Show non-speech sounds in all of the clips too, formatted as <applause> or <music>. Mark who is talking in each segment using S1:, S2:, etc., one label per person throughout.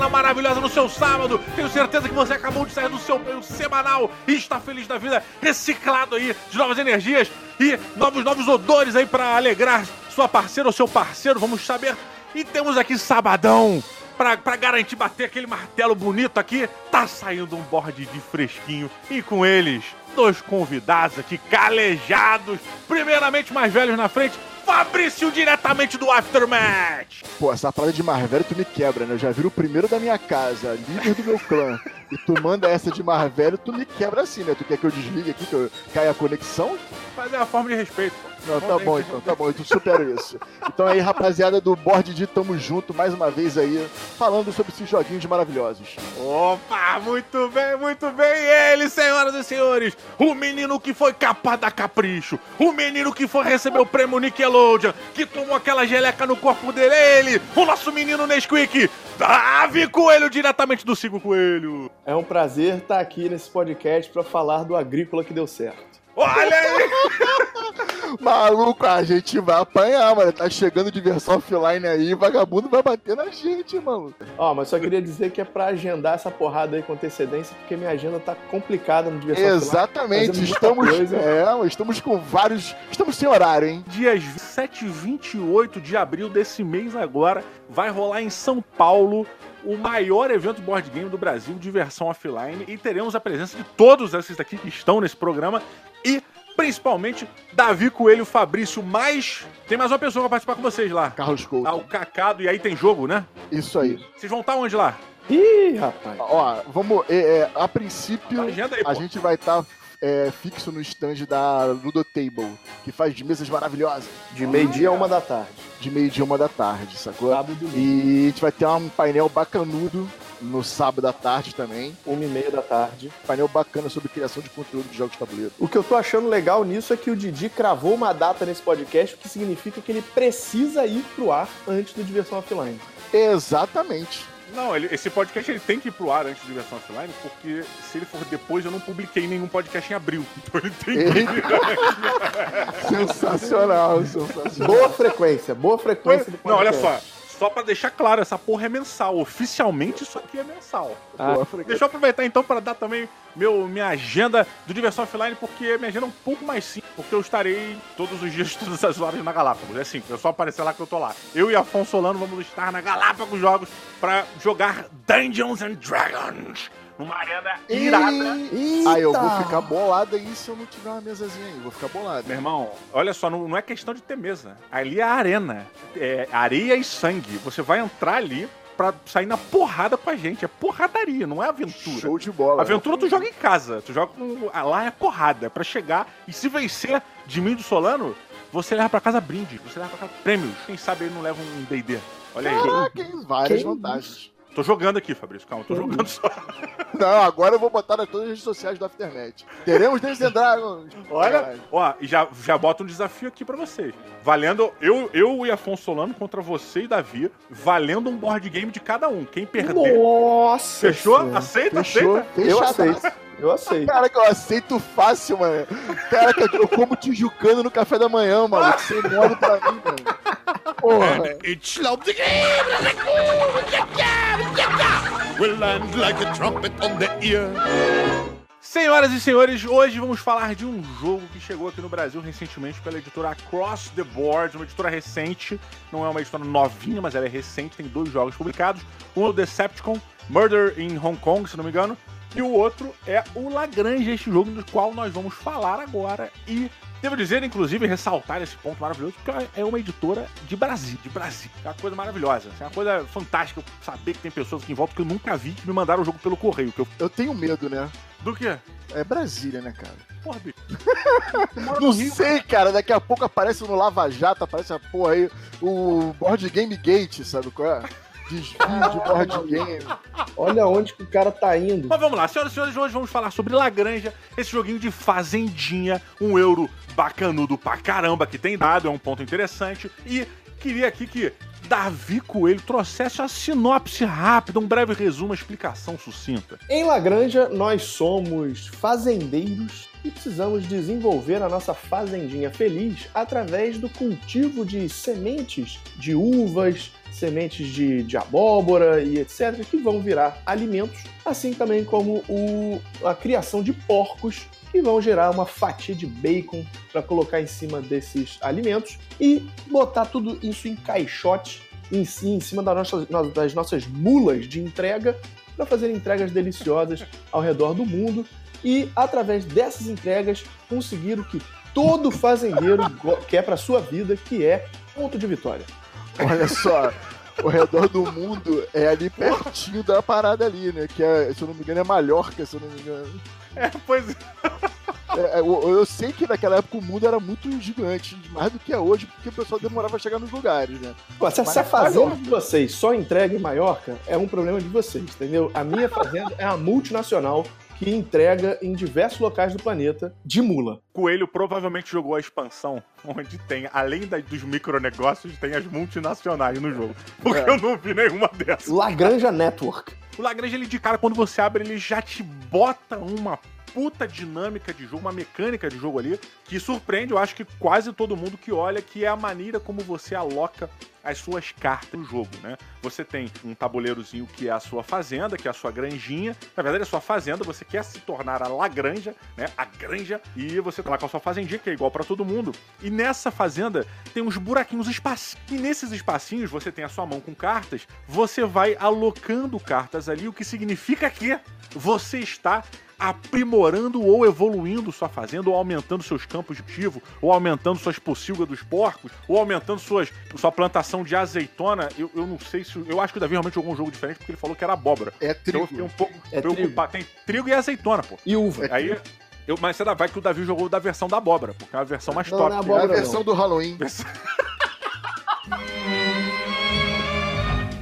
S1: Semana maravilhosa no seu sábado. Tenho certeza que você acabou de sair do seu banho semanal e está feliz da vida, reciclado aí de novas energias e novos novos odores aí para alegrar sua parceira ou seu parceiro. Vamos saber. E temos aqui sabadão para garantir bater aquele martelo bonito aqui, tá saindo um borde de fresquinho e com eles dois convidados aqui calejados, primeiramente mais velhos na frente, Fabrício diretamente do Aftermatch.
S2: Pô, essa parada de mais velho tu me quebra, né? Eu já viro o primeiro da minha casa, líder do meu clã. e tu manda essa de mais velho, tu me quebra assim, né? Tu quer que eu desligue aqui, que eu caia a conexão?
S1: Mas é a forma de respeito, pô.
S2: Não, tá bom então, tá bom, eu supero isso. Então aí, rapaziada do Board de Tamo Junto, mais uma vez aí, falando sobre esses joguinhos maravilhosos.
S1: Opa, muito bem, muito bem. Ele, senhoras e senhores, o menino que foi capaz da capricho, o menino que foi receber o prêmio Nickelodeon, que tomou aquela geleca no corpo dele, ele, o nosso menino Nesquik, Davi Coelho, diretamente do Cinco Coelho.
S3: É um prazer estar aqui nesse podcast para falar do agrícola que deu certo.
S1: Olha aí! <laughs>
S2: Maluco, a gente vai apanhar, mano. Tá chegando diversão offline aí, vagabundo vai bater na gente, mano.
S3: Ó, mas só queria dizer que é pra agendar essa porrada aí com antecedência, porque minha agenda tá complicada no diversão
S2: Exatamente, offline. estamos, é, estamos com vários. Estamos sem horário, hein?
S1: Dias 7 e 28 de abril desse mês agora, vai rolar em São Paulo o maior evento board game do Brasil, diversão offline, e teremos a presença de todos esses daqui que estão nesse programa e principalmente Davi Coelho Fabrício, mais. Tem mais uma pessoa pra participar com vocês lá.
S2: Carlos Couto.
S1: Ah, o Cacado, e aí tem jogo, né?
S2: Isso aí.
S1: Vocês vão estar onde lá?
S3: Ih, rapaz.
S2: Ó, vamos. É, é, a princípio, aí, a gente vai estar. É, fixo no stand da Ludo Table, que faz mesas maravilhosas.
S3: De meio-dia a uma da tarde.
S2: De meio-dia a uma da tarde, sacou? Sábado e a gente vai ter um painel bacanudo no sábado à tarde também.
S3: Uma e meia da tarde.
S2: Painel bacana sobre criação de conteúdo de jogos de tabuleiro.
S3: O que eu tô achando legal nisso é que o Didi cravou uma data nesse podcast, o que significa que ele precisa ir pro ar antes do Diversão Offline.
S2: Exatamente.
S1: Não, ele, esse podcast ele tem que ir pro ar antes de versão offline, porque se ele for depois, eu não publiquei nenhum podcast em abril. <laughs> Então ele tem que ir.
S2: sensacional, sensacional.
S3: Boa frequência, boa frequência.
S1: Não, olha só só para deixar claro, essa porra é mensal. Oficialmente isso aqui é mensal. Ah, Deixa eu aproveitar então para dar também meu, minha agenda do Diversão Offline, porque minha agenda é um pouco mais simples, porque eu estarei todos os dias, <laughs> todas as horas na Galápagos. É simples, é só aparecer lá que eu tô lá. Eu e Afonso Solano vamos estar na Galápagos Jogos para jogar Dungeons and Dragons numa arena irada.
S2: Eita. Ah, eu vou ficar bolado aí se eu não tiver uma mesazinha aí. Vou ficar bolado.
S1: Meu irmão, olha só, não, não é questão de ter mesa. Ali é a arena. É areia e sangue. Você vai entrar ali pra sair na porrada com a gente. É porradaria, não é aventura.
S2: Show de bola.
S1: Aventura tu joga em casa. Tu joga com. Ah, lá é porrada. É pra chegar e se vencer de mim do Solano, você leva pra casa brinde. Você leva pra casa prêmios. Quem sabe ele não leva um DD. Olha aí.
S2: Caraca, várias vantagens.
S1: Tô jogando aqui, Fabrício, calma, tô jogando só. <laughs>
S2: Não, agora eu vou botar nas todas as redes sociais do Afternet. Teremos Dungeons and Dragons.
S1: Olha, ó, e já, já bota um desafio aqui pra vocês. Valendo, eu, eu e Afonso Solano contra você e Davi, valendo um board game de cada um. Quem perder.
S3: Nossa!
S1: Fechou? Aceita?
S2: Fechou?
S1: Aceita?
S3: Eu aceito. Eu aceito.
S2: Cara, que eu aceito fácil, mano. Cara, que eu como tijucano no café da manhã, mano. Sem mole pra mim, mano. Porra.
S1: Will land like a trumpet on the ear. Senhoras e senhores, hoje vamos falar de um jogo que chegou aqui no Brasil recentemente pela editora Across the Board, uma editora recente, não é uma editora novinha, mas ela é recente, tem dois jogos publicados. Um é o Decepticon, Murder in Hong Kong, se não me engano, e o outro é o Lagrange, este jogo do qual nós vamos falar agora. E devo dizer, inclusive, ressaltar esse ponto maravilhoso, porque é uma editora de Brasil, de Brasil. É uma coisa maravilhosa. É uma coisa fantástica saber que tem pessoas aqui em volta que eu nunca vi que me mandaram o jogo pelo correio. Que eu...
S2: eu tenho medo, né?
S1: Do quê?
S2: É Brasília, né, cara?
S1: Porra, bicho. <laughs>
S2: Não sei, cara. Daqui a pouco aparece no Lava Jato, aparece a porra aí, o Board Game Gate, sabe qual é? desvio de board game. <laughs>
S3: Olha onde que o cara tá indo.
S1: Mas vamos lá, senhoras e senhores, hoje vamos falar sobre Lagranja, esse joguinho de fazendinha, um euro bacanudo pra caramba que tem dado, é um ponto interessante. E queria aqui que Davi Coelho trouxesse a sinopse rápida, um breve resumo, uma explicação sucinta.
S3: Em Lagranja, nós somos fazendeiros e precisamos desenvolver a nossa fazendinha feliz através do cultivo de sementes de uvas, sementes de, de abóbora e etc., que vão virar alimentos, assim também como o, a criação de porcos que vão gerar uma fatia de bacon para colocar em cima desses alimentos e botar tudo isso em caixote em, em cima das nossas, das nossas mulas de entrega para fazer entregas deliciosas ao redor do mundo e através dessas entregas conseguir o que todo fazendeiro quer para sua vida, que é ponto de vitória.
S2: Olha só, o redor do mundo é ali pertinho da parada ali, né? Que é, se eu não me engano, é Mallorca, se eu não me engano.
S1: É, pois é.
S2: É, eu, eu, sei que naquela época o mundo era muito gigante, mais do que é hoje, porque o pessoal demorava a chegar nos lugares, né?
S3: Pô, se, se a fazenda de vocês só entrega em Maiorca, é um problema de vocês, entendeu? A minha fazenda é uma multinacional que entrega em diversos locais do planeta de mula.
S1: Coelho provavelmente jogou a expansão, onde tem, além da, dos micronegócios, tem as multinacionais no jogo. Porque é. eu não vi nenhuma dessas.
S3: Lagranja Network.
S1: O Lagrange, ele de cara, quando você abre, ele já te bota uma puta dinâmica de jogo, uma mecânica de jogo ali, que surpreende, eu acho que quase todo mundo que olha, que é a maneira como você aloca as suas cartas no jogo, né? Você tem um tabuleirozinho que é a sua fazenda, que é a sua granjinha. Na verdade, a sua fazenda, você quer se tornar a Lagranja, né? A granja, e você tá lá com a sua fazendinha, que é igual para todo mundo. E nessa fazenda tem uns buraquinhos, espacinhos. E nesses espacinhos você tem a sua mão com cartas, você vai alocando cartas ali, o que significa que você está aprimorando ou evoluindo sua fazenda, ou aumentando seus campos de cultivo, ou aumentando suas pocilgas dos porcos, ou aumentando suas, sua plantação de azeitona. Eu, eu não sei se. Eu acho que o Davi realmente jogou um jogo diferente porque ele falou que era abóbora.
S2: É trigo.
S1: Então eu fiquei um pouco é preocupado. Trigo. Tem trigo e azeitona, pô.
S3: E uva.
S1: É Aí. Eu, mas você vai que o Davi jogou da versão da abóbora, porque é a versão mais não, top. Não é,
S2: abóbora, é a versão não. do Halloween. <laughs>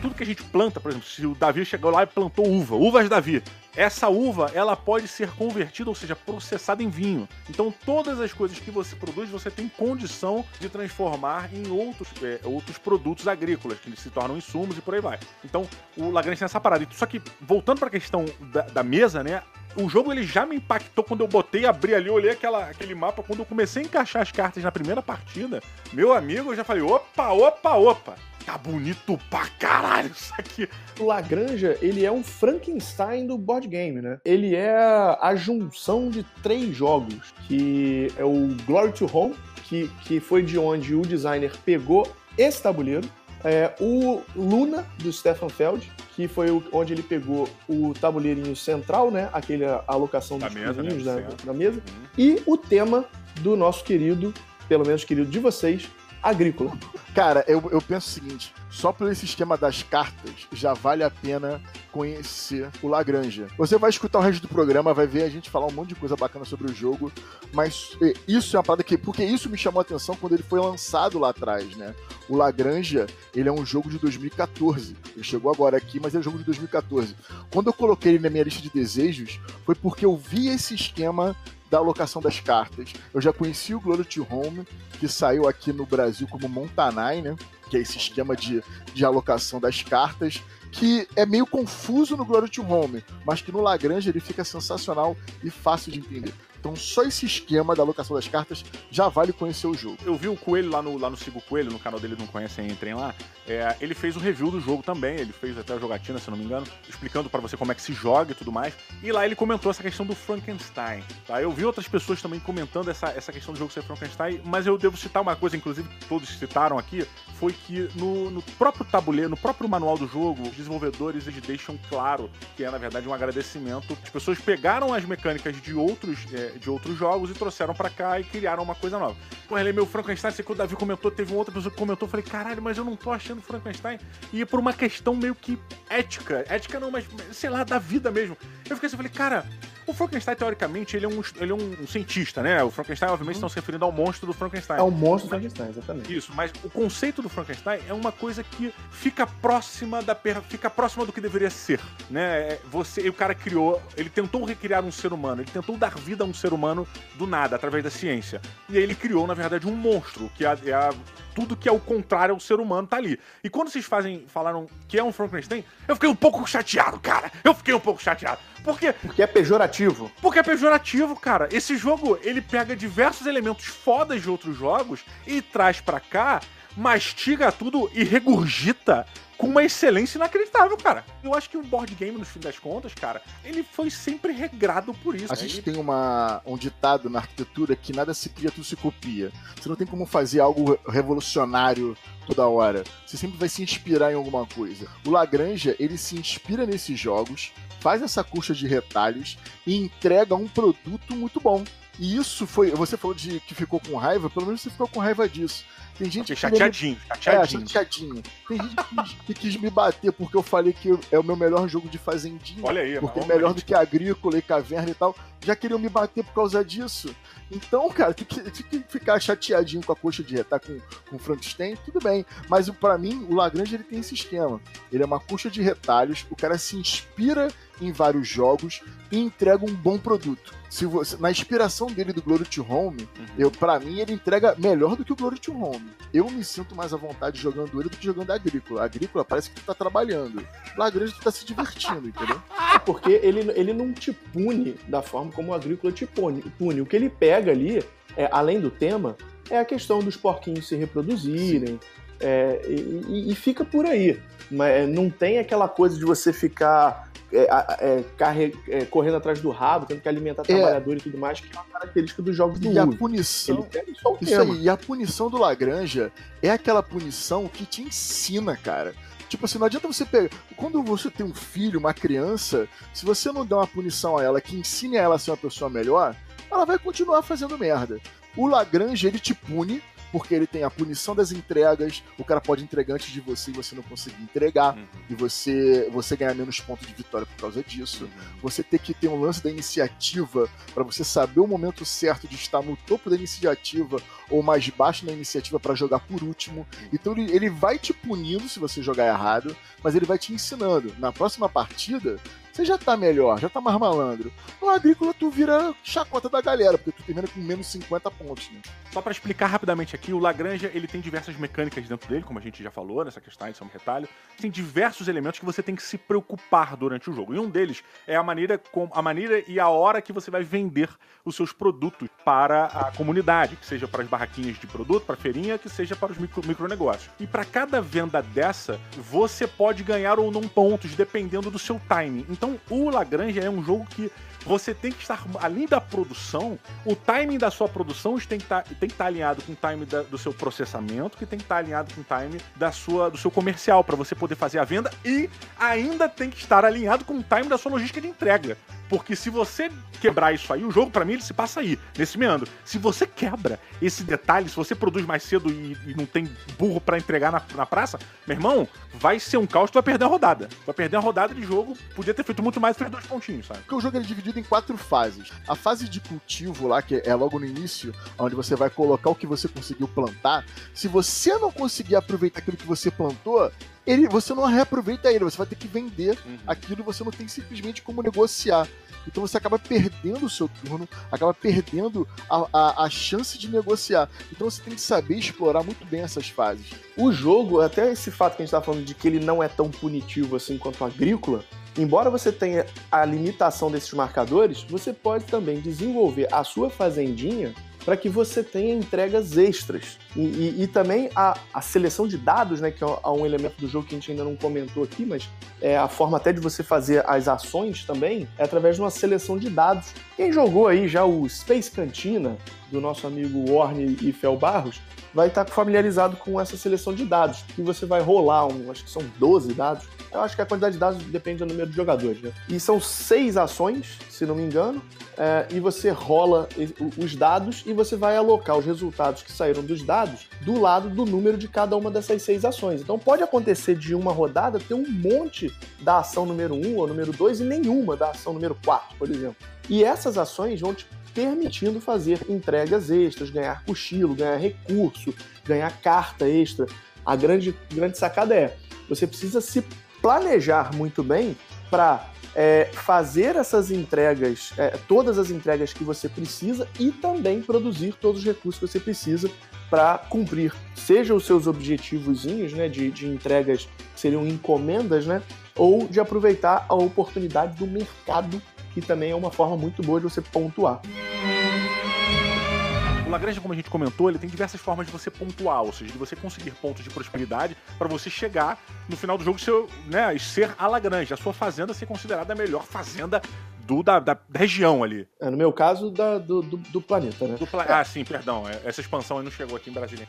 S1: Tudo que a gente planta, por exemplo, se o Davi chegou lá e plantou uva, uvas Davi, essa uva, ela pode ser convertida, ou seja, processada em vinho. Então, todas as coisas que você produz, você tem condição de transformar em outros, é, outros produtos agrícolas, que se tornam insumos e por aí vai. Então, o Lagrange tem essa parada. Só que, voltando para a questão da, da mesa, né? o jogo ele já me impactou quando eu botei, abri ali, olhei aquela, aquele mapa. Quando eu comecei a encaixar as cartas na primeira partida, meu amigo, eu já falei: opa, opa, opa tá bonito pra caralho isso aqui.
S3: O Lagranja, ele é um Frankenstein do board game, né? Ele é a junção de três jogos, que é o Glory to Home, que, que foi de onde o designer pegou esse tabuleiro, é, o Luna, do Stefan Feld, que foi o, onde ele pegou o tabuleirinho central, né? Aquele alocação dos mesa, né? da, da, mesa. Uhum. E o tema do nosso querido, pelo menos querido de vocês, agrícola.
S2: Cara, eu, eu penso o seguinte: só pelo esquema das cartas, já vale a pena conhecer o Lagranja. Você vai escutar o resto do programa, vai ver a gente falar um monte de coisa bacana sobre o jogo, mas isso é uma parada que. Porque isso me chamou a atenção quando ele foi lançado lá atrás, né? O Lagranja, ele é um jogo de 2014. Ele chegou agora aqui, mas é um jogo de 2014. Quando eu coloquei ele na minha lista de desejos, foi porque eu vi esse esquema da alocação das cartas. Eu já conheci o Glory to Home, que saiu aqui no Brasil como Montanai, né? Que é esse esquema de, de alocação das cartas, que é meio confuso no Glory to Home, mas que no Lagrange ele fica sensacional e fácil de entender. Então só esse esquema da alocação das cartas já vale conhecer o jogo.
S1: Eu vi o Coelho lá no, lá no Sigo Coelho, no canal dele não conhecem, entrem lá. É, ele fez o review do jogo também, ele fez até a jogatina, se não me engano, explicando para você como é que se joga e tudo mais. E lá ele comentou essa questão do Frankenstein. Tá? Eu vi outras pessoas também comentando essa, essa questão do jogo ser Frankenstein, mas eu devo citar uma coisa, inclusive todos citaram aqui, foi que no, no próprio tabuleiro, no próprio manual do jogo, os desenvolvedores eles deixam claro que é na verdade um agradecimento. As pessoas pegaram as mecânicas de outros é, de outros jogos e trouxeram para cá e criaram uma coisa nova. Pô, ele é meu Frankenstein, sei que o Davi comentou, teve uma outra pessoa que comentou, falei, caralho, mas eu não tô achando Frankenstein. E por uma questão meio que ética, ética não, mas sei lá, da vida mesmo. Eu fiquei assim, falei, cara, o Frankenstein, teoricamente, ele é um, ele é um cientista, né? O Frankenstein, obviamente, uhum. estão se referindo ao monstro do Frankenstein.
S3: É o monstro do Frankenstein, exatamente.
S1: Isso, mas o conceito do Frankenstein é uma coisa que fica próxima da fica próxima do que deveria ser, né? É, você, o cara criou, ele tentou recriar um ser humano, ele tentou dar vida a um ser humano do nada, através da ciência. E aí ele criou, na verdade, um monstro, que é, é a, tudo que é o contrário ao ser humano tá ali. E quando vocês fazem, falaram que é um Frankenstein, eu fiquei um pouco chateado, cara. Eu fiquei um pouco chateado. Por quê?
S3: Porque é pejorativo.
S1: Porque é pejorativo, cara. Esse jogo, ele pega diversos elementos fodas de outros jogos e traz para cá mastiga tudo e regurgita com uma excelência inacreditável, cara. Eu acho que o board game, no fim das contas, cara, ele foi sempre regrado por isso.
S2: A
S1: né?
S2: gente tem uma, um ditado na arquitetura que nada se cria, tudo se copia. Você não tem como fazer algo revolucionário toda hora. Você sempre vai se inspirar em alguma coisa. O Lagrange, ele se inspira nesses jogos, faz essa coxa de retalhos e entrega um produto muito bom. E isso foi. Você falou de que ficou com raiva, pelo menos você ficou com raiva disso. Tem gente que.
S1: Chateadinho,
S2: me...
S1: chateadinho.
S2: É, chateadinho. Tem gente que quis, que quis, me bater porque eu falei que é o meu melhor jogo de fazendinha.
S1: Olha aí,
S2: Porque é melhor do que agrícola e caverna e tal. Já queriam me bater por causa disso. Então, cara, tem que, tem que ficar chateadinho com a coxa de retar com, com Frankenstein, tudo bem. Mas para mim, o Lagrange ele tem esse esquema. Ele é uma coxa de retalhos, o cara se inspira em vários jogos e entrega um bom produto. Se você, na inspiração dele do Glory to Home, uhum. eu para mim ele entrega melhor do que o Glory to Home. Eu me sinto mais à vontade jogando ele do que jogando a Agrícola. A Agrícola parece que tu tá trabalhando. Lagrange tu tá se divertindo, entendeu?
S3: É porque ele, ele não te pune da forma como o Agrícola te pune. pune. O que ele pega ali, é, além do tema, é a questão dos porquinhos se reproduzirem. É, e, e, fica por aí. Mas é, não tem aquela coisa de você ficar é, é, é, correndo atrás do rabo, tendo que alimentar é. trabalhador e tudo mais, que é uma característica dos jogos do
S2: E a punição. Isso aí, e a punição do Lagranja é aquela punição que te ensina, cara. Tipo assim, não adianta você pegar. Quando você tem um filho, uma criança, se você não der uma punição a ela que ensine a ela a ser uma pessoa melhor, ela vai continuar fazendo merda. O Lagrange, ele te pune porque ele tem a punição das entregas, o cara pode entregar antes de você e você não conseguir entregar, uhum. e você, você ganhar menos pontos de vitória por causa disso. Uhum. Você ter que ter um lance da iniciativa para você saber o momento certo de estar no topo da iniciativa ou mais baixo na iniciativa para jogar por último. Uhum. Então ele, ele vai te punindo se você jogar errado, mas ele vai te ensinando. Na próxima partida, você já tá melhor, já tá mais malandro. No agrícola, tu vira chacota da galera, porque tu termina com menos 50 pontos, né?
S1: Só para explicar rapidamente aqui, o Lagrange, ele tem diversas mecânicas dentro dele, como a gente já falou nessa questão, isso é um retalho. Tem diversos elementos que você tem que se preocupar durante o jogo. E um deles é a maneira, com, a maneira e a hora que você vai vender os seus produtos para a comunidade, que seja para as barraquinhas de produto, para a feirinha, que seja para os micro, micronegócios. E para cada venda dessa, você pode ganhar ou não pontos, dependendo do seu time. Então, então, o Lagrange é um jogo que você tem que estar, além da produção, o timing da sua produção tem que estar, tá, tem que estar alinhado com o time da, do seu processamento, que tem que estar alinhado com o time da sua, do seu comercial, para você poder fazer a venda, e ainda tem que estar alinhado com o time da sua logística de entrega. Porque se você quebrar isso aí, o jogo, para mim, ele se passa aí, nesse meandro. Se você quebra esse detalhe, se você produz mais cedo e, e não tem burro para entregar na, na, praça, meu irmão, vai ser um caos, tu vai perder a rodada. Vai perder a rodada de jogo, podia ter feito muito mais fez dois pontinhos, sabe?
S2: Porque o jogo é dividido em quatro fases. A fase de cultivo lá, que é logo no início, onde você vai colocar o que você conseguiu plantar. Se você não conseguir aproveitar aquilo que você plantou, ele, você não reaproveita ele, você vai ter que vender uhum. aquilo, você não tem simplesmente como negociar. Então você acaba perdendo o seu turno, acaba perdendo a, a, a, chance de negociar. Então você tem que saber explorar muito bem essas fases.
S3: O jogo, até esse fato que a gente está falando de que ele não é tão punitivo assim quanto o agrícola, embora você tenha a limitação desses marcadores, você pode também desenvolver a sua fazendinha para que você tenha entregas extras. E, e, e também a, a, seleção de dados, né, que é um elemento do jogo que a gente ainda não comentou aqui, mas é a forma até de você fazer as ações também é através de uma seleção de dados. Quem jogou aí já o Space Cantina, do nosso amigo Warne e Fel Barros, vai estar familiarizado com essa seleção de dados, que você vai rolar, um, acho que são 12 dados. Eu acho que a quantidade de dados depende do número de jogadores. Né? E são seis ações, se não me engano, é, e você rola os dados e você vai alocar os resultados que saíram dos dados do lado do número de cada uma dessas seis ações. Então pode acontecer de uma rodada ter um monte da ação número 1 um, ou número 2 e nenhuma da ação número 4, por exemplo. E essas ações vão te permitindo fazer entregas extras, ganhar cochilo, ganhar recurso, ganhar carta extra. A grande, grande sacada é: você precisa se planejar muito bem para é, fazer essas entregas, é, todas as entregas que você precisa e também produzir todos os recursos que você precisa para cumprir, seja os seus objetivos né, de, de entregas que seriam encomendas, né, ou de aproveitar a oportunidade do mercado, que também é uma forma muito boa de você pontuar.
S1: O Lagrange, como a gente comentou, ele tem diversas formas de você pontuar, ou seja, de você conseguir pontos de prosperidade para você chegar no final do jogo seu, né, ser a Lagrange, a sua fazenda ser considerada a melhor fazenda do, da, da, região ali.
S3: É, no meu caso, da, do, do, do, planeta, né?
S1: Do pla ah, sim, perdão. É, essa expansão aí não chegou aqui em Brasília.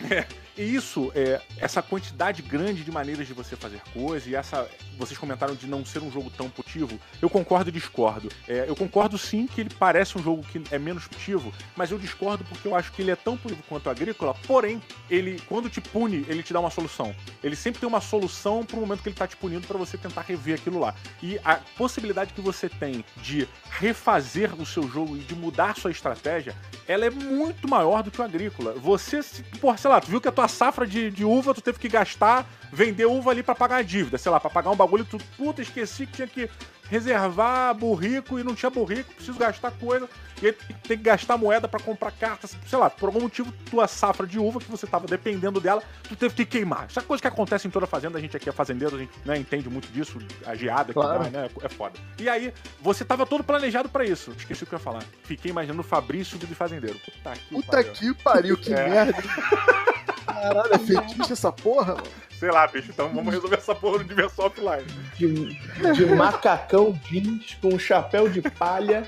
S1: É, e isso, é, essa quantidade grande de maneiras de você fazer coisas, e essa. Vocês comentaram de não ser um jogo tão putivo. Eu concordo e discordo. É, eu concordo sim que ele parece um jogo que é menos putivo, mas eu discordo porque eu acho que ele é tão putivo quanto o agrícola, porém, ele, quando te pune, ele te dá uma solução. Ele sempre tem uma solução pro momento que ele tá te punindo para você tentar rever aquilo lá. E a possibilidade que você tem de refazer o seu jogo e de mudar sua estratégia, ela é muito maior do que o agrícola. Você, porra, sei lá, tu viu que a tua safra de, de uva tu teve que gastar, vender uva ali para pagar a dívida, sei lá, para pagar um bagulho, tu, puta, esqueci que tinha que reservar burrico e não tinha burrico, preciso gastar coisa, e aí tem que gastar moeda para comprar cartas, sei lá, por algum motivo, tua safra de uva que você tava dependendo dela, tu teve que queimar. Essa coisa que acontece em toda fazenda, a gente aqui é fazendeiro, a gente né, entende muito disso, a geada claro. que dá, né, é foda. E aí, você tava todo planejado para isso. Esqueci o que eu ia falar. Fiquei imaginando o Fabrício de fazendeiro.
S2: Puta que Puta pariu. que pariu, que é. merda. <laughs> Caralho, é fetiche essa porra, mano.
S1: Sei lá, bicho, então vamos resolver essa porra no Diversão Offline.
S3: De, de macacão jeans com um chapéu de palha,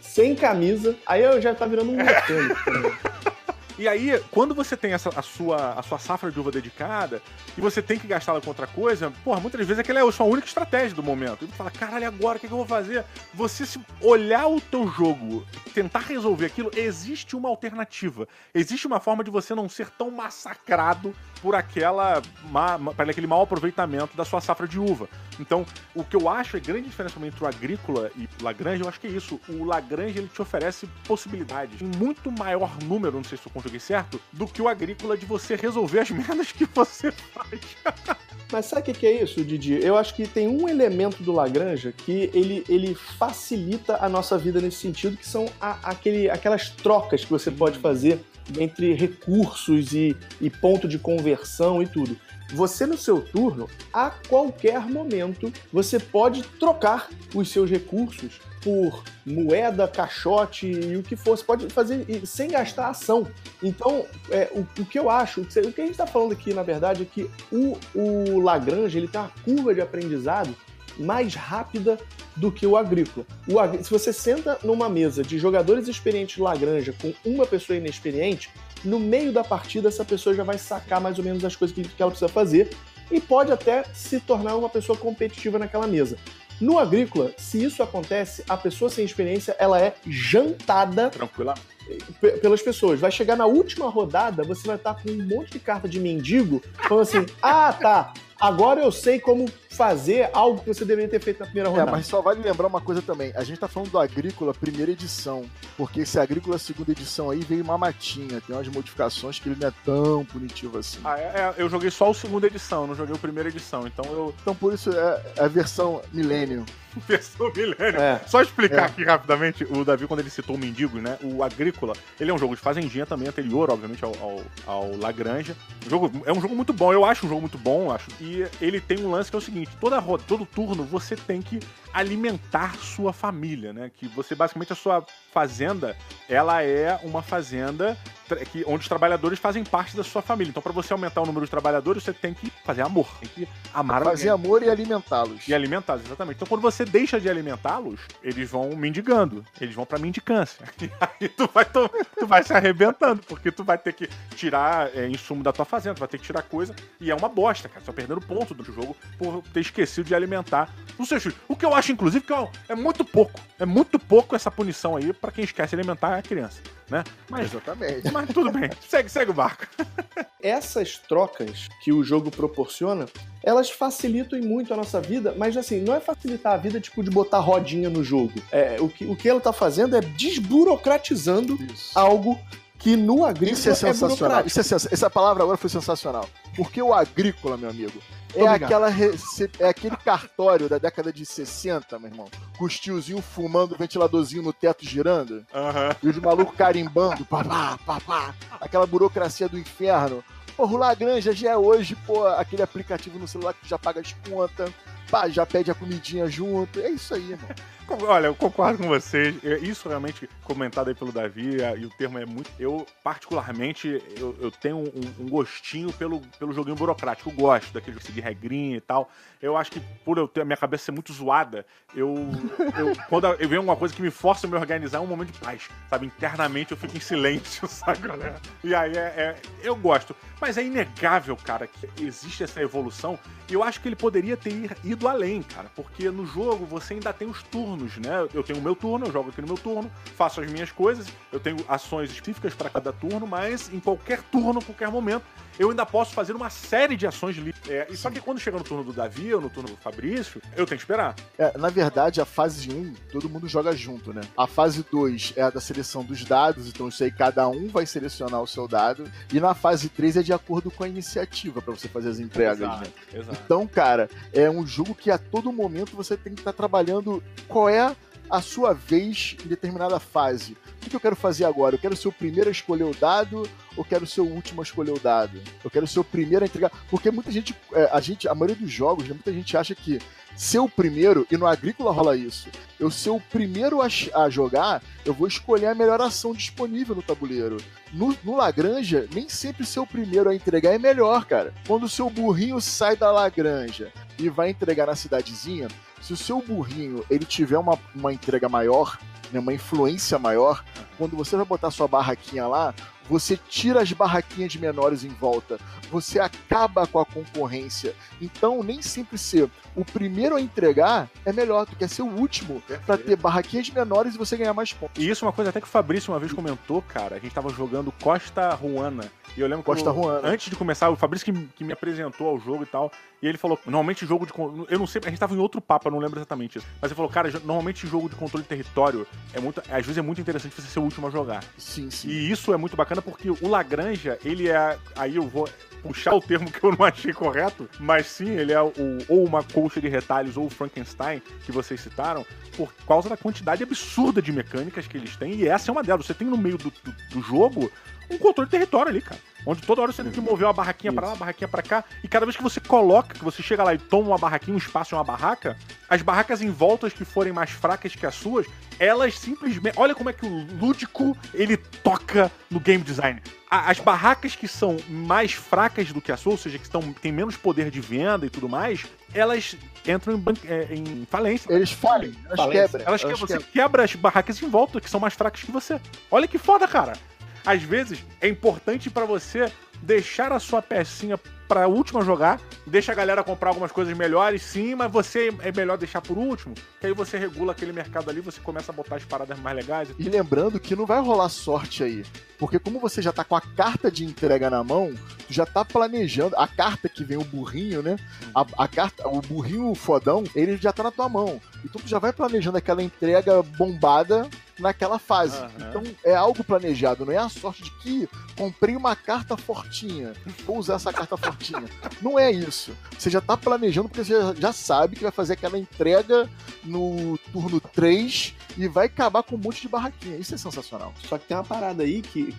S3: sem camisa. Aí eu já tá virando um <laughs> mecânico. Né?
S1: E aí, quando você tem essa, a, sua, a sua safra de uva dedicada e você tem que gastá-la com outra coisa, porra, muitas vezes aquela é a sua única estratégia do momento. E tu fala, caralho, agora o que, que eu vou fazer? Você se olhar o teu jogo, tentar resolver aquilo, existe uma alternativa. Existe uma forma de você não ser tão massacrado por aquela por aquele mau aproveitamento da sua safra de uva. Então, o que eu acho é grande diferença entre o agrícola e Lagrange, eu acho que é isso. O Lagrange ele te oferece possibilidades em muito maior número, não sei se eu conjuguei certo, do que o agrícola de você resolver as <laughs> merdas que você faz.
S3: Mas sabe o que é isso, Didi? Eu acho que tem um elemento do Lagrange que ele, ele facilita a nossa vida nesse sentido, que são a, aquele, aquelas trocas que você pode fazer entre recursos e, e ponto de conversão e tudo. Você no seu turno, a qualquer momento, você pode trocar os seus recursos por moeda, caixote e o que. Você pode fazer sem gastar ação. Então, é, o, o, que eu acho, o que a gente está falando aqui, na verdade, é que o, o Lagrange ele tem uma curva de aprendizado mais rápida do que o agrícola. O, se você senta numa mesa de jogadores experientes de com uma pessoa inexperiente, no meio da partida essa pessoa já vai sacar mais ou menos as coisas que ela precisa fazer e pode até se tornar uma pessoa competitiva naquela mesa. No agrícola, se isso acontece, a pessoa sem experiência ela é jantada
S1: Tranquila.
S3: pelas pessoas. Vai chegar na última rodada, você vai estar com um monte de carta de mendigo falando assim: ah, tá, Agora eu sei como fazer algo que você deveria ter feito na primeira é, rodada.
S2: É, mas só vale lembrar uma coisa também. A gente tá falando do Agrícola primeira edição. Porque esse Agrícola segunda edição aí veio uma matinha. Tem umas modificações que ele não é tão punitivo assim.
S1: Ah, é, é, eu joguei só o segunda edição, não joguei a primeira edição. Então eu.
S2: Então por isso é, é a versão Millennium. <laughs>
S1: versão Millennium. É. Só explicar é. aqui rapidamente, o Davi, quando ele citou o Mendigo, né? O Agrícola, ele é um jogo de fazendinha também, anterior, obviamente, ao, ao, ao Lagrange. O jogo, é um jogo muito bom, eu acho um jogo muito bom, acho. E ele tem um lance que é o seguinte: toda todo turno você tem que alimentar sua família, né? Que você basicamente a sua fazenda, ela é uma fazenda que, onde os trabalhadores fazem parte da sua família. Então, para você aumentar o número de trabalhadores, você tem que fazer amor, tem que amar
S2: Fazer alguém. amor e alimentá-los.
S1: E alimentá-los, exatamente. Então, quando você deixa de alimentá-los, eles vão mendigando, eles vão pra mendicância. <laughs> E aí tu vai, tu, tu vai se arrebentando, porque tu vai ter que tirar é, insumo da tua fazenda, tu vai ter que tirar coisa, e é uma bosta, cara. Você tá perdendo ponto do jogo por ter esquecido de alimentar os seus filhos. O que eu acho, inclusive, que é muito pouco. É muito pouco essa punição aí para quem esquece de alimentar a criança né?
S2: Mas, Exatamente.
S1: Mas tudo bem, segue, segue o barco. <laughs>
S3: Essas trocas que o jogo proporciona, elas facilitam muito a nossa vida, mas assim, não é facilitar a vida tipo de botar rodinha no jogo. É, o, que, o que ela tá fazendo é desburocratizando Isso. algo que no agrícola Isso é, é
S2: sensacional. É Isso é Essa palavra agora foi sensacional. Porque o agrícola, meu amigo, é, aquela é aquele cartório da década de 60, meu irmão. Com os tiozinhos fumando, ventiladorzinho no teto girando.
S1: Uhum.
S2: E os malucos carimbando, papá, papá. Aquela burocracia do inferno. Porra, o Lagranja já é hoje, pô, aquele aplicativo no celular que já paga as contas, pá, já pede a comidinha junto. É isso aí, mano. <laughs>
S1: Olha, eu concordo com vocês. É, isso realmente comentado aí pelo Davi, e o termo é muito. Eu, particularmente, eu, eu tenho um, um, gostinho pelo, pelo joguinho burocrático. Eu gosto daquele de seguir regrinha e tal. Eu acho que por eu ter a minha cabeça ser muito zoada, eu. eu <laughs> quando eu vejo alguma coisa que me força a me organizar, é um momento de paz. Sabe? Internamente eu fico em silêncio, <laughs> sabe, galera? E aí é, é, eu gosto. Mas é inegável, cara, que existe essa evolução. E eu acho que ele poderia ter ido além, cara. Porque no jogo você ainda tem os turnos, né? Eu tenho o meu turno, eu jogo aqui no meu turno, faço as minhas coisas, eu tenho ações específicas para cada turno, mas em qualquer turno, qualquer momento, eu ainda posso fazer uma série de ações livres. É, e só que quando chega no turno do Davi ou no turno do Fabrício, eu tenho que esperar.
S2: É, na verdade, a fase 1, todo mundo joga junto, né? A fase 2 é a da seleção dos dados, então isso aí cada um vai selecionar o seu dado. E na fase 3 é de acordo com a iniciativa para você fazer as entregas, exato, né? Exato. Então, cara, é um jogo que a todo momento você tem que estar tá trabalhando qual é a sua vez em determinada fase. O que eu quero fazer agora? Eu quero ser o primeiro a escolher o dado ou quero ser o último a escolher o dado? Eu quero ser o primeiro a entregar. Porque muita gente, é, a gente, a maioria dos jogos, né, muita gente acha que ser o primeiro, e no agrícola rola isso, eu ser o primeiro a, a jogar, eu vou escolher a melhor ação disponível no tabuleiro. No, no Lagranja, nem sempre ser o primeiro a entregar é melhor, cara. Quando o seu burrinho sai da Lagranja e vai entregar na cidadezinha, se o seu burrinho ele tiver uma, uma entrega maior, né, uma influência maior, quando você vai botar sua barraquinha lá, você tira as barraquinhas menores em volta, você acaba com a concorrência. Então, nem sempre ser o primeiro a entregar é melhor, tu quer ser o último para ter barraquinhas menores e você ganhar mais pontos.
S1: E isso é uma coisa até que o Fabrício uma vez comentou, cara. A gente tava jogando Costa Ruana. E eu lembro
S2: que Costa Ruana.
S1: antes de começar, o Fabrício que, que, me apresentou ao jogo e tal. E ele falou: normalmente jogo de. Eu não sei, a gente tava em outro papo, eu não lembro exatamente isso. Mas ele falou: cara, normalmente jogo de controle de território é muito. Às vezes é muito interessante você ser o último a jogar.
S2: Sim, sim.
S1: E isso é muito bacana porque o Lagranja, ele é. Aí eu vou puxar o termo que eu não achei correto, mas sim, ele é o, ou uma colcha de retalhos ou o Frankenstein que vocês citaram, por causa da quantidade absurda de mecânicas que eles têm, e essa é uma delas. Você tem no meio do, do, do jogo um controle de território ali, cara. Onde toda hora você tem que mover uma barraquinha para lá, uma barraquinha para cá, e cada vez que você coloca, que você chega lá e toma uma barraquinha, um espaço em uma barraca, as barracas em voltas que forem mais fracas que as suas, elas simplesmente. Olha como é que o lúdico ele toca no game design. As barracas que são mais fracas do que a sua, ou seja, que estão, têm menos poder de venda e tudo mais, elas entram em, é, em falência.
S2: Eles falem, elas falência. quebram.
S1: Elas, elas quebram. Você quebra as barracas em volta, que são mais fracas que você. Olha que foda, cara às vezes é importante para você deixar a sua pecinha pra última jogar, deixa a galera comprar algumas coisas melhores, sim, mas você é melhor deixar por último, que aí você regula aquele mercado ali, você começa a botar as paradas mais legais.
S2: E lembrando que não vai rolar sorte aí, porque como você já tá com a carta de entrega na mão, tu já tá planejando, a carta que vem o burrinho, né? A, a carta, o burrinho fodão, ele já tá na tua mão. Então tu já vai planejando aquela entrega bombada naquela fase. Uhum. Então é algo planejado, não é a sorte de que comprei uma carta fortinha, vou usar essa carta fortinha. <laughs> não é isso. Você já tá planejando porque você já sabe que vai fazer aquela entrega no turno 3 e vai acabar com um monte de barraquinha. Isso é sensacional.
S3: Só que tem uma parada aí que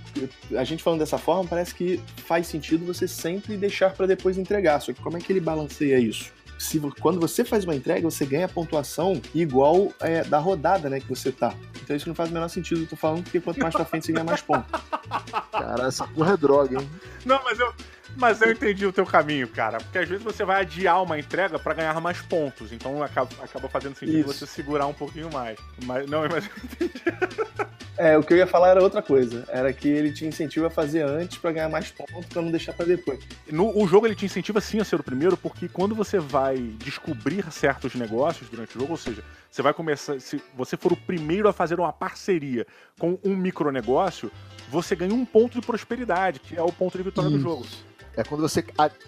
S3: a gente falando dessa forma parece que faz sentido você sempre deixar para depois entregar. Só que como é que ele balanceia isso? Se, quando você faz uma entrega, você ganha pontuação igual é, da rodada, né, que você tá. Então isso não faz o menor sentido, eu tô falando, porque quanto mais pra frente você ganha mais pontos. <laughs>
S2: Cara, essa porra é droga, hein?
S1: Não, mas eu, mas eu entendi o teu caminho, cara. Porque às vezes você vai adiar uma entrega para ganhar mais pontos. Então acaba, acaba fazendo sentido Isso. você segurar um pouquinho mais. Mas, não, mas eu entendi. <laughs>
S3: É, o que eu ia falar era outra coisa. Era que ele te incentiva a fazer antes para ganhar mais pontos, para não deixar para depois.
S1: No, o jogo ele te incentiva sim a ser o primeiro, porque quando você vai descobrir certos negócios durante o jogo, ou seja, você vai começar. Se você for o primeiro a fazer uma parceria com um micronegócio, você ganha um ponto de prosperidade, que é o ponto de vitória Isso. do jogo.
S2: É quando você,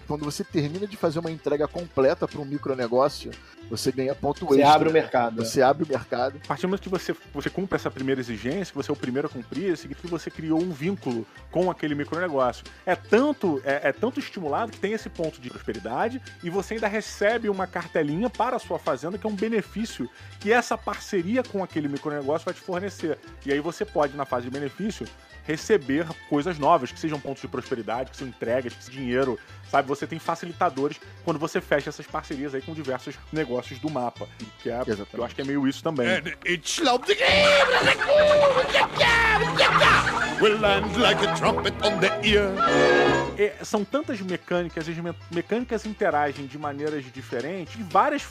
S2: quando você termina de fazer uma entrega completa para um micronegócio, você ganha ponto
S3: você
S2: extra.
S3: Você abre o mercado.
S2: Você abre o mercado.
S1: A partir do momento que você, você cumpre essa primeira exigência, que você é o primeiro a cumprir, significa que você criou um vínculo com aquele micronegócio. É tanto, é, é tanto estimulado que tem esse ponto de prosperidade e você ainda recebe uma cartelinha para a sua fazenda, que é um benefício que essa parceria com aquele micronegócio vai te fornecer. E aí você pode, na fase de benefício, receber coisas novas, que sejam pontos de prosperidade, que sejam entregas, que dinheiro sabe? Você tem facilitadores quando você fecha essas parcerias aí com diversos negócios do mapa. Que é, eu acho que é meio isso também. É, são tantas mecânicas, as me mecânicas interagem de maneiras diferentes. E várias,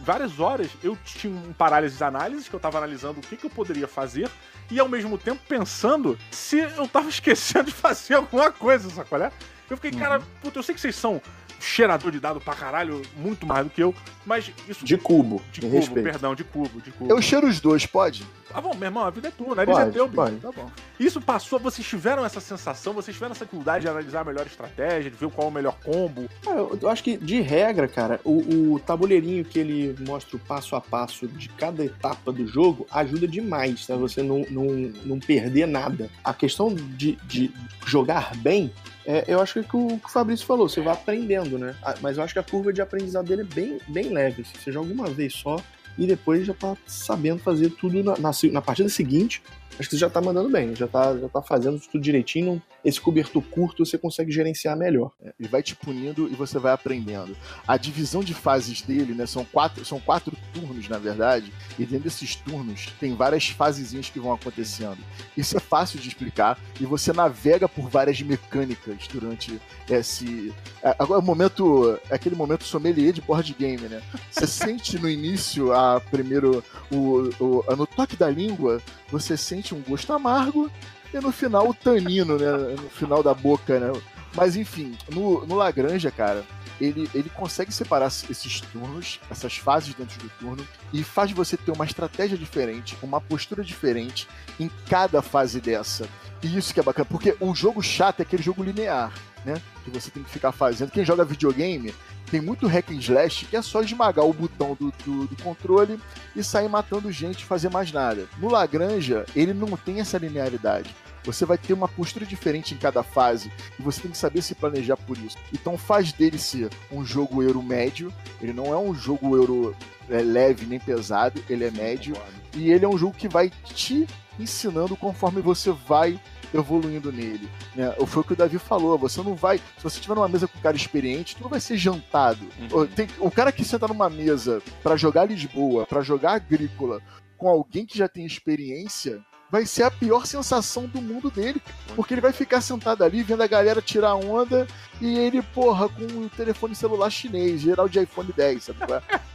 S1: várias horas eu tinha um parálises de análises, que eu tava analisando o que, que eu poderia fazer, e ao mesmo tempo pensando se eu tava <laughs> esquecendo de fazer alguma coisa, sacolé? Eu fiquei, cara, uhum. puta, eu sei que vocês são cheirador de dado pra caralho, muito mais do que eu, mas isso.
S3: De cubo.
S1: De cubo, respeito. perdão, de cubo, de cubo.
S2: Eu cheiro os dois, pode?
S1: Ah, bom, meu irmão, a vida é tua, nariz
S3: pode,
S1: é teu,
S3: pode.
S1: Tá bom. Isso passou, vocês tiveram essa sensação, vocês tiveram essa dificuldade de analisar a melhor estratégia, de ver qual é o melhor combo?
S3: Ah, eu, eu, acho que, de regra, cara, o, o tabuleirinho que ele mostra o passo a passo de cada etapa do jogo ajuda demais, tá? Você não, não, não perder nada. A questão de, de jogar bem é, eu acho que o que o Fabrício falou, você vai aprendendo, né? Ah, mas eu acho que a curva de aprendizado dele é bem, bem leve. Assim, você joga uma vez só e depois já tá sabendo fazer tudo na, na, na partida seguinte acho que você já tá mandando bem, já tá, já tá fazendo tudo direitinho. Esse cobertor curto você consegue gerenciar melhor.
S2: É, ele vai te punindo e você vai aprendendo. A divisão de fases dele, né? São quatro, são quatro turnos, na verdade, e dentro desses turnos tem várias fasezinhas que vão acontecendo. Isso é fácil de explicar e você navega por várias mecânicas durante esse. É, agora, o momento. É aquele momento sommelier de board game, né? Você sente no início a primeiro. O, o, no toque da língua, você sente um gosto amargo e no final o tanino, né? No final da boca, né? Mas enfim, no, no Lagranja, cara, ele, ele consegue separar esses turnos, essas fases dentro do turno, e faz você ter uma estratégia diferente, uma postura diferente em cada fase dessa. E isso que é bacana, porque o jogo chato é aquele jogo linear, né? Que você tem que ficar fazendo. Quem joga videogame tem muito hack and slash que é só esmagar o botão do, do, do controle e sair matando gente e fazer mais nada. No Lagranja, ele não tem essa linearidade. Você vai ter uma postura diferente em cada fase e você tem que saber se planejar por isso. Então faz dele ser um jogo euro médio. Ele não é um jogo euro é, leve nem pesado, ele é médio. E ele é um jogo que vai te ensinando conforme você vai evoluindo nele. Né? Foi o que o Davi falou, você não vai. Se você estiver numa mesa com um cara experiente, tu não vai ser jantado. Uhum. Tem, o cara que senta numa mesa para jogar Lisboa, para jogar agrícola, com alguém que já tem experiência, vai ser a pior sensação do mundo dele. Porque ele vai ficar sentado ali vendo a galera tirar onda e ele, porra, com um telefone celular chinês, geral de iPhone 10, sabe?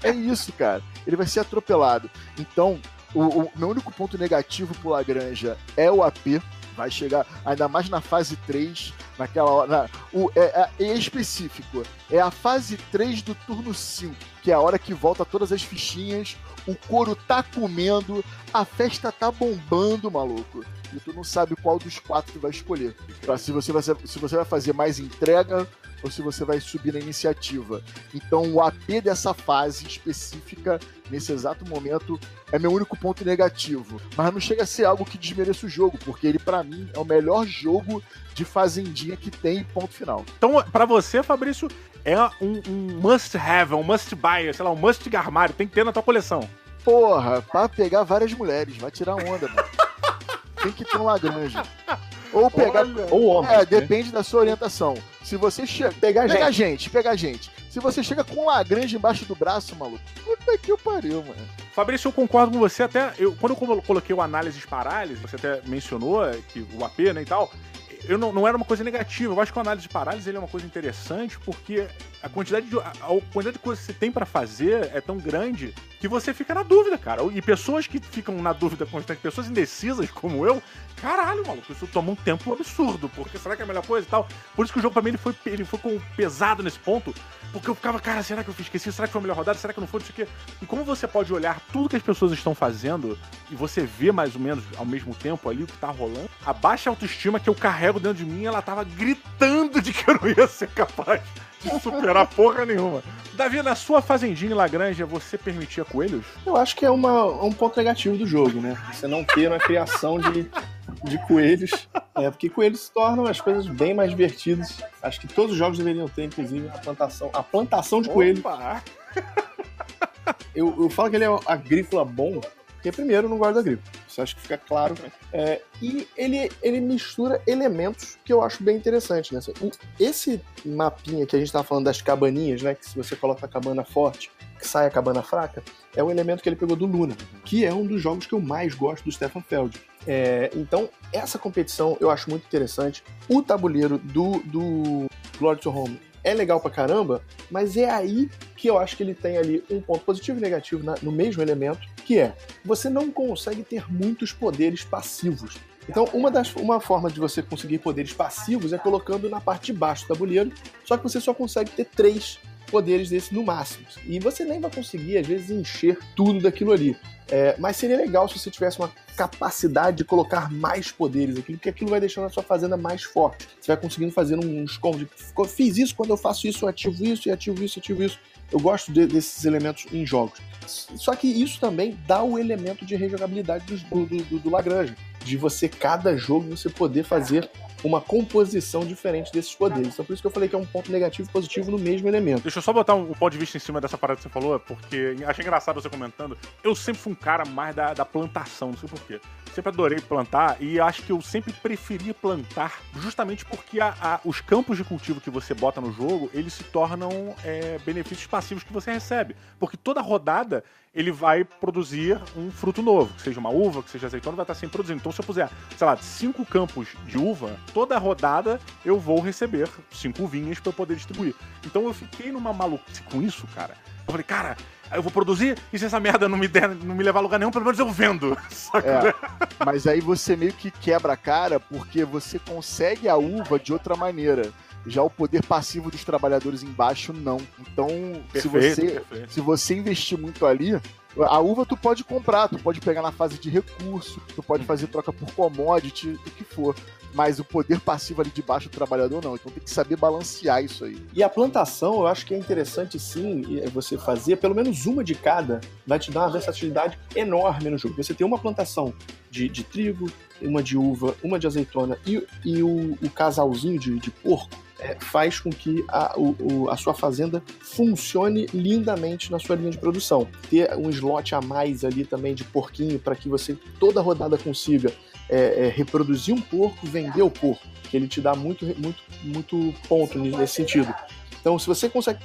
S2: É isso, cara. Ele vai ser atropelado. Então, o, o meu único ponto negativo pro Lagranja é o AP vai chegar ainda mais na fase 3, naquela hora. Na, o, é, é, é, específico. É a fase 3 do turno 5, que é a hora que volta todas as fichinhas, o couro tá comendo, a festa tá bombando, maluco. E tu não sabe qual dos quatro tu vai escolher. Pra se você vai, se você vai fazer mais entrega ou se você vai subir na iniciativa. Então o AP dessa fase específica, nesse exato momento, é meu único ponto negativo. Mas não chega a ser algo que desmereça o jogo, porque ele, para mim, é o melhor jogo de fazendinha que tem, ponto final.
S1: Então, para você, Fabrício, é um, um must have, um must buy, sei lá, um must armário, tem que ter na tua coleção.
S2: Porra, pra pegar várias mulheres, vai tirar onda, mano. tem que ter um Lagrange. Ou pegar. Olha, ou homem. É, né? depende da sua orientação. Se você chega. Pegar, pegar gente. gente, pegar gente. Se você chega com Lagrange embaixo do braço, maluco, puta que o pariu, mano.
S1: Fabrício, eu concordo com você até. Eu, quando eu coloquei o análises parálise, você até mencionou que o AP, né, e tal eu não, não era uma coisa negativa. Eu acho que o análise de parálise é uma coisa interessante porque a quantidade de, a, a quantidade de coisas que você tem para fazer é tão grande que você fica na dúvida, cara. E pessoas que ficam na dúvida constante, pessoas indecisas como eu, caralho, maluco, isso toma um tempo absurdo, porque será que é a melhor coisa e tal? Por isso que o jogo pra mim ele foi, ele foi pesado nesse ponto, porque eu ficava, cara, será que eu esqueci? Será que foi a melhor rodada? Será que não foi? Não sei o quê. E como você pode olhar tudo que as pessoas estão fazendo e você vê mais ou menos ao mesmo tempo ali o que tá rolando, a baixa autoestima que eu carrego dentro de mim, ela tava gritando de que eu não ia ser capaz de superar porra nenhuma. Davi, na sua fazendinha em Lagranja, você permitia coelhos?
S3: Eu acho que é uma, um ponto negativo do jogo, né? Você não ter uma criação de, de coelhos. É, porque coelhos se tornam as coisas bem mais divertidas. Acho que todos os jogos deveriam ter, inclusive, a plantação, a plantação de coelhos. Eu, eu falo que ele é agrícola bom Porque, primeiro, não do agrícola. Isso acho que fica claro. É, e ele, ele mistura elementos que eu acho bem interessante. Né? Esse mapinha que a gente estava falando das cabaninhas, né? Que se você coloca a cabana forte, que sai a cabana fraca, é um elemento que ele pegou do Luna, que é um dos jogos que eu mais gosto do Stefan Feld. É, então, essa competição eu acho muito interessante. O tabuleiro do, do Glory to Home é legal pra caramba, mas é aí que eu acho que ele tem ali um ponto positivo e negativo na, no mesmo elemento, que é você não consegue ter muitos poderes passivos. Então, uma, das, uma forma de você conseguir poderes passivos é colocando na parte de baixo do tabuleiro, só que você só consegue ter três poderes desse no máximo. E você nem vai conseguir, às vezes, encher tudo daquilo ali. É, mas seria legal se você tivesse uma capacidade de colocar mais poderes aquilo, porque aquilo vai deixando a sua fazenda mais forte. Você vai conseguindo fazer uns combos fiz isso, quando eu faço isso, eu ativo isso, e ativo isso, ativo isso. Eu gosto de, desses elementos em jogos. Só que isso também dá o elemento de rejogabilidade do, do, do, do Lagrange. De você, cada jogo, você poder fazer uma composição diferente desses poderes. Então por isso que eu falei que é um ponto negativo e positivo no mesmo elemento.
S1: Deixa eu só botar um, ponto de vista em cima dessa parada que você falou, porque achei engraçado você comentando. Eu sempre fui um cara mais da, da plantação, não sei porquê. Sempre adorei plantar e acho que eu sempre preferia plantar justamente porque a, a, os campos de cultivo que você bota no jogo, eles se tornam é, benefícios passivos que você recebe. Porque toda rodada ele vai produzir um fruto novo, que seja uma uva, que seja azeitona, vai estar sempre produzindo. Então, se eu puser, sei lá, cinco campos de uva, toda rodada eu vou receber cinco vinhas para poder distribuir. Então, eu fiquei numa maluquice com isso, cara. Eu falei, cara, eu vou produzir e se essa merda não me, der, não me levar a lugar nenhum, pelo menos eu vendo. <laughs>
S2: É, mas aí você meio que quebra a cara porque você consegue a uva de outra maneira. Já o poder passivo dos trabalhadores embaixo, não. Então, perfeito, se, você, se você investir muito ali, a uva tu pode comprar, tu pode pegar na fase de recurso, tu pode fazer troca por commodity, o que for. Mas o poder passivo ali de baixo do trabalhador não. Então tem que saber balancear isso aí.
S3: E a plantação, eu acho que é interessante sim é você fazer, pelo menos uma de cada, vai te dar uma versatilidade enorme no jogo. Você tem uma plantação de, de trigo, uma de uva, uma de azeitona e, e o, o casalzinho de, de porco é, faz com que a, o, a sua fazenda funcione lindamente na sua linha de produção. Ter um slot a mais ali também de porquinho para que você toda rodada consiga é, é, reproduzir um porco, vender o porco, que ele te dá muito, muito, muito ponto nesse sentido. Então, se você consegue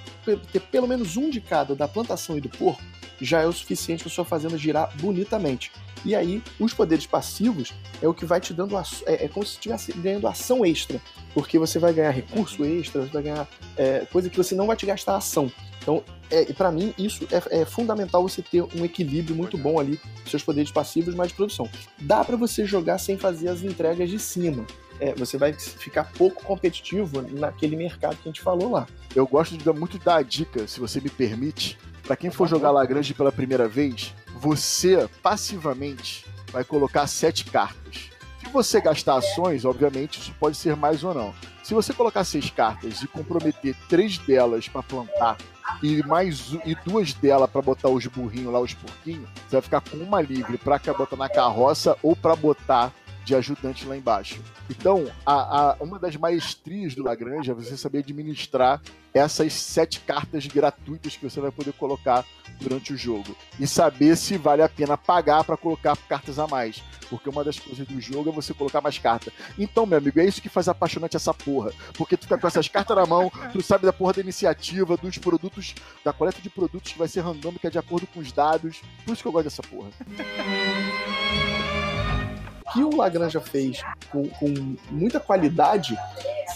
S3: ter pelo menos um de cada da plantação e do porco, já é o suficiente para sua fazenda girar bonitamente. E aí, os poderes passivos é o que vai te dando. É, é como se estivesse ganhando ação extra. Porque você vai ganhar recurso extra, você vai ganhar é, coisa que você não vai te gastar ação. Então, é, para mim, isso é, é, fundamental você ter um equilíbrio muito bom ali, seus poderes passivos mais de produção. Dá para você jogar sem fazer as entregas de cima. É, você vai ficar pouco competitivo naquele mercado que a gente falou lá.
S2: Eu gosto de dar muito dar dica, se você me permite, para quem for jogar Lagrange pela primeira vez, você passivamente vai colocar sete cartas. Se você gastar ações, obviamente isso pode ser mais ou não. Se você colocar seis cartas e comprometer três delas para plantar e mais e duas delas para botar os burrinhos lá, os porquinhos, você vai ficar com uma livre para botar na carroça ou para botar de ajudante lá embaixo. Então, a, a, uma das maestrias do Lagrange é você saber administrar essas sete cartas gratuitas que você vai poder colocar durante o jogo e saber se vale a pena pagar para colocar cartas a mais, porque uma das coisas do jogo é você colocar mais cartas. Então, meu amigo, é isso que faz apaixonante essa porra, porque tu fica com essas cartas na mão, tu sabe da porra da iniciativa, dos produtos, da coleta de produtos que vai ser randômica de acordo com os dados. Por isso que eu gosto dessa porra
S3: que o Lagrange fez com, com muita qualidade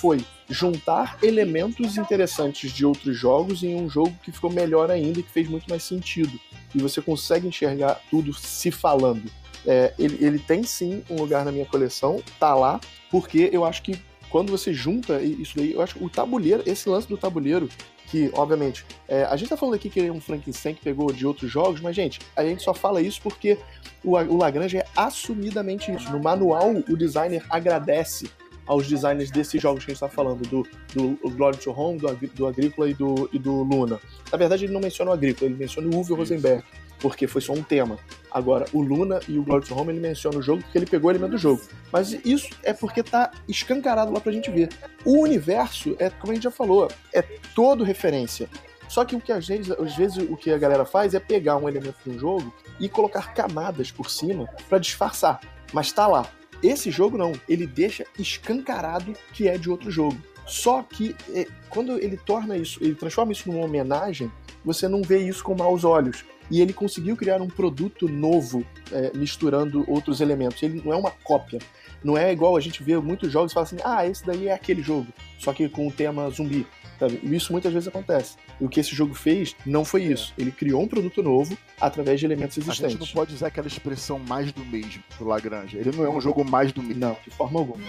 S3: foi juntar elementos interessantes de outros jogos em um jogo que ficou melhor ainda e que fez muito mais sentido. E você consegue enxergar tudo se falando. É, ele, ele tem sim um lugar na minha coleção, tá lá, porque eu acho que quando você junta isso daí, eu acho que o tabuleiro, esse lance do tabuleiro, que, obviamente, é, a gente tá falando aqui que é um Frankenstein que pegou de outros jogos, mas, gente, a gente só fala isso porque o, o Lagrange é assumidamente isso. No manual, o designer agradece aos designers desses jogos que a gente está falando, do, do Glory to Home, do, do Agrícola e do, e do Luna. Na verdade, ele não menciona o Agrícola, ele menciona o Uwe Rosenberg porque foi só um tema. Agora, o Luna e o Glory Home, ele menciona o jogo porque ele pegou o elemento do jogo. Mas isso é porque tá escancarado lá pra gente ver. O universo, é como a gente já falou, é todo referência. Só que o que às vezes, às vezes o que a galera faz é pegar um elemento de um jogo e colocar camadas por cima para disfarçar. Mas tá lá. Esse jogo não, ele deixa escancarado que é de outro jogo. Só que é, quando ele torna isso, ele transforma isso numa homenagem, você não vê isso com maus olhos. E ele conseguiu criar um produto novo, é, misturando outros elementos. Ele não é uma cópia. Não é igual a gente vê muitos jogos e fala assim: ah, esse daí é aquele jogo, só que com o tema zumbi. Sabe? E isso muitas vezes acontece. E o que esse jogo fez não foi isso. Ele criou um produto novo através de elementos existentes.
S2: A gente não pode usar aquela expressão mais do mesmo do Lagrange. Ele não é um jogo mais do mesmo.
S3: Não, de forma alguma.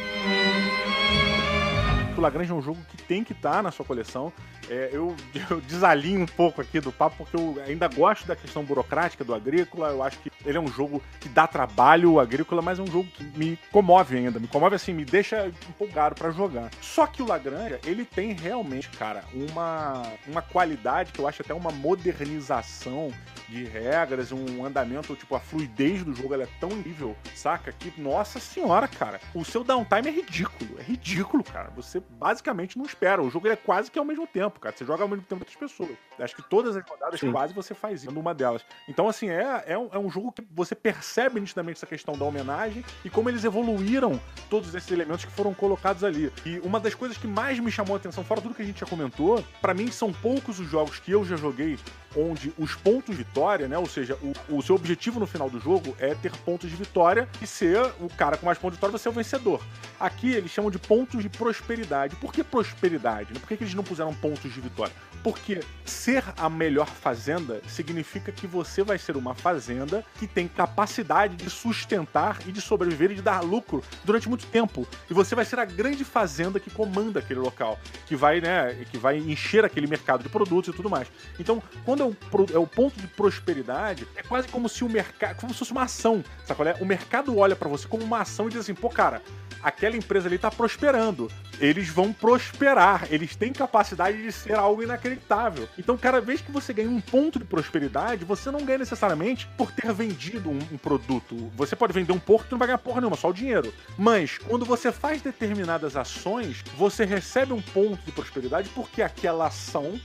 S1: O Lagrange é um jogo que tem que estar tá na sua coleção. É, eu, <laughs> eu, desalinho um pouco aqui do papo, porque eu ainda gosto da questão burocrática do Agrícola. Eu acho que ele é um jogo que dá trabalho, o Agrícola, mas é um jogo que me comove ainda. Me comove assim, me deixa empolgado para jogar. Só que o Lagrange, ele tem realmente, cara, uma, uma qualidade que eu acho até uma modernização de regras, um andamento, tipo, a fluidez do jogo ela é tão nível, saca? Que, nossa senhora, cara, o seu downtime é ridículo. É ridículo, cara. Você basicamente não espera. O jogo é quase que ao mesmo tempo tempo, cara. Você joga ao mesmo tempo que outras pessoas. Acho que todas as rodadas Sim. quase você faz isso numa delas. Então, assim, é, é, um, é um jogo que você percebe nitidamente essa questão da homenagem e como eles evoluíram todos esses elementos que foram colocados ali. E uma das coisas que mais me chamou a atenção, fora tudo que a gente já comentou, para mim são poucos os jogos que eu já joguei onde os pontos de vitória, né? Ou seja, o, o seu objetivo no final do jogo é ter pontos de vitória e ser o cara com mais pontos de vitória, você é o vencedor. Aqui eles chamam de pontos de prosperidade. Por que prosperidade? Por que, que eles não puseram pontos de vitória? Porque ser a melhor fazenda significa que você vai ser uma fazenda que tem capacidade de sustentar e de sobreviver e de dar lucro durante muito tempo. E você vai ser a grande fazenda que comanda aquele local, que vai, né, que vai encher aquele mercado de produtos e tudo mais. Então, quando é é o ponto de prosperidade, é quase como se o mercado, como se fosse uma ação, sabe qual é? O mercado olha para você como uma ação e diz assim, pô, cara, aquela empresa ali tá prosperando. Eles vão prosperar, eles têm capacidade de ser algo inacreditável. Então, cada vez que você ganha um ponto de prosperidade, você não ganha necessariamente por ter vendido um, um produto. Você pode vender um porco e não vai ganhar porra nenhuma, só o dinheiro. Mas, quando você faz determinadas ações, você recebe um ponto de prosperidade porque aquela ação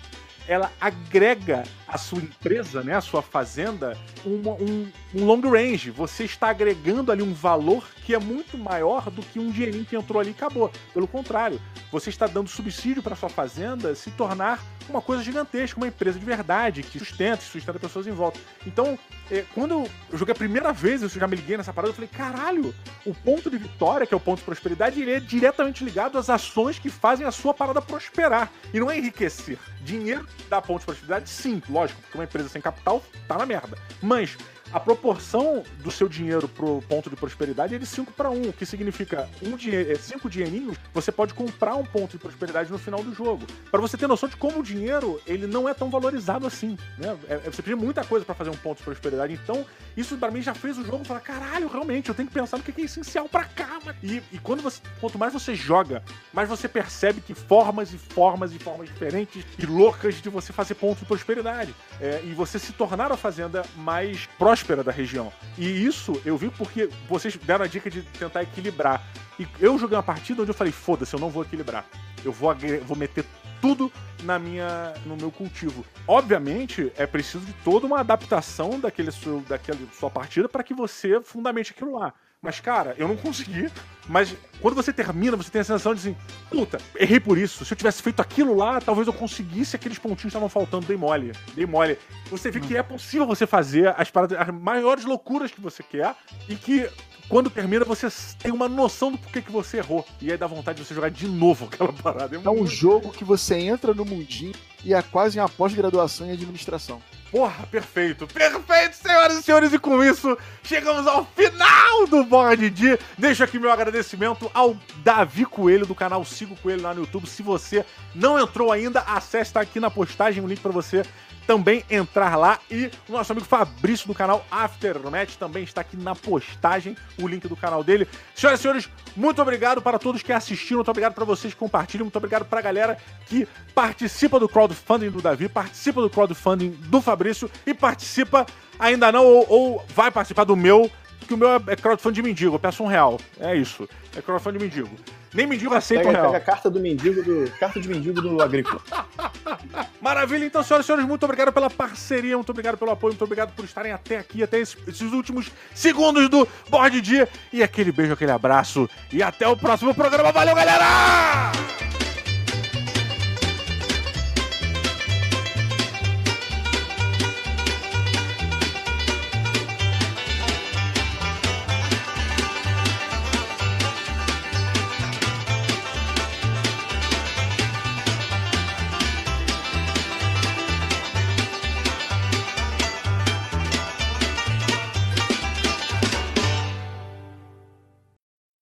S1: ela agrega a sua empresa, né, a sua fazenda, um, um long range. Você está agregando ali um valor que é muito maior do que um dinheirinho que entrou ali e acabou. Pelo contrário, você está dando subsídio para sua fazenda se tornar uma coisa gigantesca, uma empresa de verdade, que sustenta, sustenta pessoas em volta. Então, é, quando eu joguei a primeira vez, eu já me liguei nessa parada, eu falei, caralho, o ponto de vitória, que é o ponto de prosperidade, ele é diretamente ligado às ações que fazem a sua parada prosperar. E não é enriquecer. Dinheiro dá ponto de prosperidade, sim, lógico, porque uma empresa sem capital tá na merda. Mas a proporção do seu dinheiro pro ponto de prosperidade é de 5 para 1, o que significa 5 um dinheirinhos, você pode comprar um ponto de prosperidade no final do jogo. Para você ter noção de como o dinheiro ele não é tão valorizado assim. Né? É, é você precisa muita coisa para fazer um ponto de prosperidade. Então, isso para mim já fez o jogo falar: caralho, realmente, eu tenho que pensar no que é essencial para cá. E, e quando você, quanto mais você joga, mais você percebe que formas e formas e formas diferentes e loucas de você fazer ponto de prosperidade. É, e você se tornar a fazenda mais próspera próspera da região. E isso eu vi porque vocês deram a dica de tentar equilibrar. E eu joguei uma partida onde eu falei, foda-se, eu não vou equilibrar. Eu vou, vou meter tudo na minha, no meu cultivo. Obviamente, é preciso de toda uma adaptação daquele seu, daquela sua partida para que você fundamente aquilo lá. Mas, cara, eu não consegui. Mas quando você termina, você tem a sensação de assim, puta, errei por isso. Se eu tivesse feito aquilo lá, talvez eu conseguisse aqueles pontinhos que estavam faltando. Dei mole. Dei mole. Você vê que é possível você fazer as, paradas, as maiores loucuras que você quer e que quando termina, você tem uma noção do porquê que você errou. E aí dá vontade de você jogar de novo <laughs> aquela parada.
S2: É, é um jogo que você entra no mundinho e é quase uma pós-graduação em administração.
S1: Porra, perfeito. Perfeito, senhoras e senhores. E com isso, chegamos ao final do Board de. Deixo aqui meu agradecimento ao Davi Coelho, do canal Sigo Coelho lá no YouTube. Se você não entrou ainda, acesse, tá aqui na postagem o um link para você também entrar lá. E o nosso amigo Fabrício do canal Aftermatch também está aqui na postagem, o link do canal dele. Senhoras e senhores, muito obrigado para todos que assistiram, muito obrigado para vocês que compartilham, muito obrigado para a galera que participa do crowdfunding do Davi, participa do crowdfunding do Fabrício e participa, ainda não, ou, ou vai participar do meu que o meu é crowdfunding de mendigo, eu peço um real. É isso. É crowdfunding de mendigo. Nem mendigo aceita
S3: pega,
S1: um real.
S3: Pega a carta do mendigo do. Carta de mendigo do agrícola. <laughs>
S1: Maravilha, então, senhoras e senhores, muito obrigado pela parceria, muito obrigado pelo apoio, muito obrigado por estarem até aqui, até esses, esses últimos segundos do Board Dia. E aquele beijo, aquele abraço. E até o próximo programa. Valeu, galera!